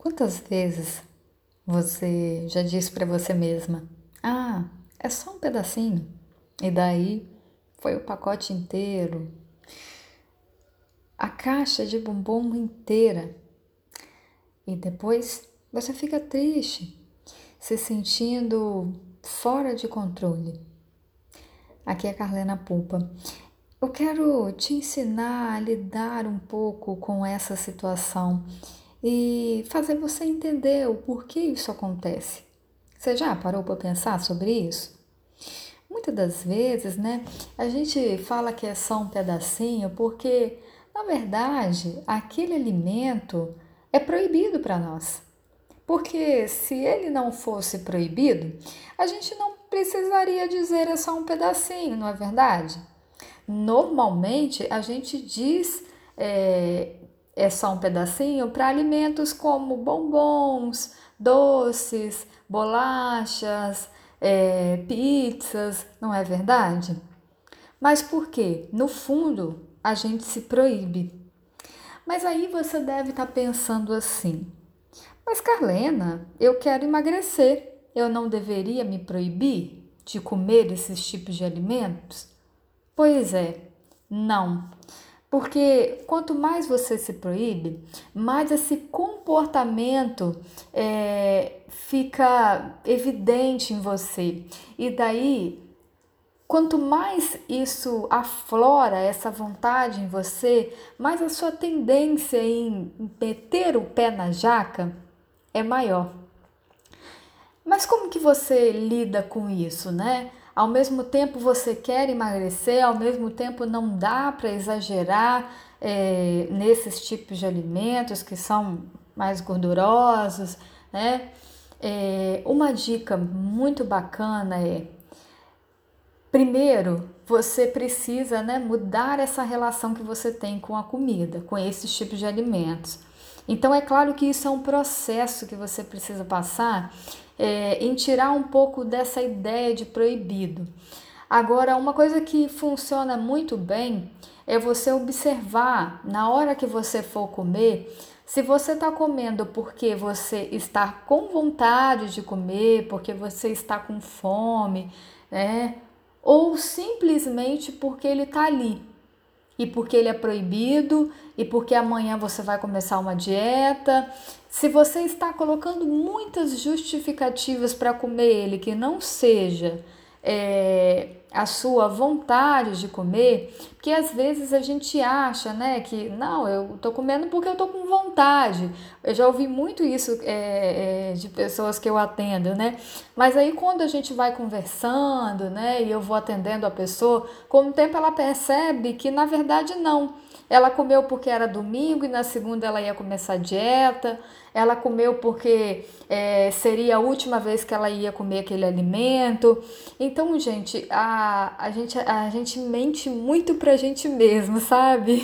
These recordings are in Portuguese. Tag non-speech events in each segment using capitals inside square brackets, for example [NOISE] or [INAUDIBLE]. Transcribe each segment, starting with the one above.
Quantas vezes você já disse para você mesma: "Ah, é só um pedacinho"? E daí foi o pacote inteiro, a caixa de bombom inteira. E depois você fica triste, se sentindo fora de controle. Aqui é Carlena Pulpa. Eu quero te ensinar a lidar um pouco com essa situação e fazer você entender o porquê isso acontece. Você já parou para pensar sobre isso? Muitas das vezes, né, a gente fala que é só um pedacinho porque, na verdade, aquele alimento é proibido para nós. Porque se ele não fosse proibido, a gente não precisaria dizer é só um pedacinho, não é verdade? Normalmente a gente diz é, é só um pedacinho para alimentos como bombons, doces, bolachas, é, pizzas, não é verdade? Mas por quê? No fundo, a gente se proíbe. Mas aí você deve estar tá pensando assim: mas Carlena, eu quero emagrecer, eu não deveria me proibir de comer esses tipos de alimentos? Pois é, não. Porque quanto mais você se proíbe, mais esse comportamento é, fica evidente em você. E daí, quanto mais isso aflora essa vontade em você, mais a sua tendência em meter o pé na jaca é maior. Mas como que você lida com isso, né? Ao mesmo tempo você quer emagrecer, ao mesmo tempo não dá para exagerar é, nesses tipos de alimentos que são mais gordurosos, né? É, uma dica muito bacana é primeiro você precisa né, mudar essa relação que você tem com a comida, com esses tipos de alimentos. Então é claro que isso é um processo que você precisa passar é, em tirar um pouco dessa ideia de proibido. Agora, uma coisa que funciona muito bem é você observar na hora que você for comer se você está comendo porque você está com vontade de comer, porque você está com fome, né? Ou simplesmente porque ele está ali e porque ele é proibido e porque amanhã você vai começar uma dieta. Se você está colocando muitas justificativas para comer ele que não seja é, a sua vontade de comer, porque às vezes a gente acha, né, que não, eu tô comendo porque eu tô com vontade. Eu já ouvi muito isso é, é, de pessoas que eu atendo, né? Mas aí quando a gente vai conversando, né, e eu vou atendendo a pessoa, com o tempo ela percebe que na verdade não. Ela comeu porque era domingo e na segunda ela ia começar a dieta. Ela comeu porque é, seria a última vez que ela ia comer aquele alimento. Então, gente, a, a, gente, a gente mente muito pra gente mesmo, sabe?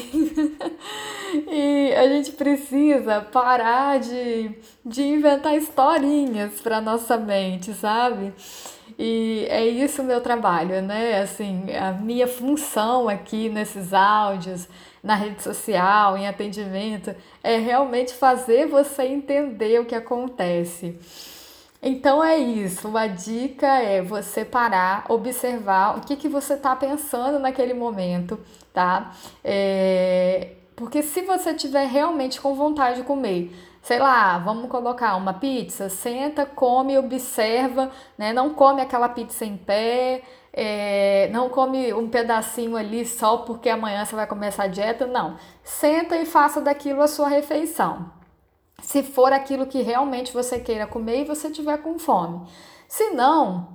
[LAUGHS] e a gente precisa parar de, de inventar historinhas pra nossa mente, sabe? E é isso o meu trabalho, né? Assim, a minha função aqui nesses áudios na rede social, em atendimento, é realmente fazer você entender o que acontece. Então é isso, a dica é você parar, observar o que, que você está pensando naquele momento, tá? É... Porque se você tiver realmente com vontade de comer, sei lá, vamos colocar uma pizza, senta, come, observa, né? Não come aquela pizza em pé, é, não come um pedacinho ali só porque amanhã você vai começar a dieta, não. Senta e faça daquilo a sua refeição. Se for aquilo que realmente você queira comer e você tiver com fome. Se não,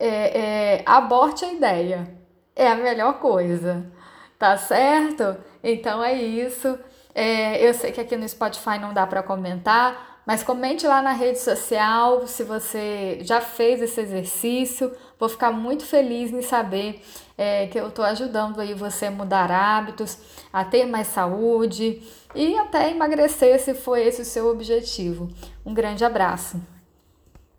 é, é, aborte a ideia. É a melhor coisa. Tá certo? Então é isso. É, eu sei que aqui no Spotify não dá para comentar, mas comente lá na rede social se você já fez esse exercício. Vou ficar muito feliz em saber é, que eu estou ajudando aí você a mudar hábitos, a ter mais saúde e até emagrecer se for esse o seu objetivo. Um grande abraço.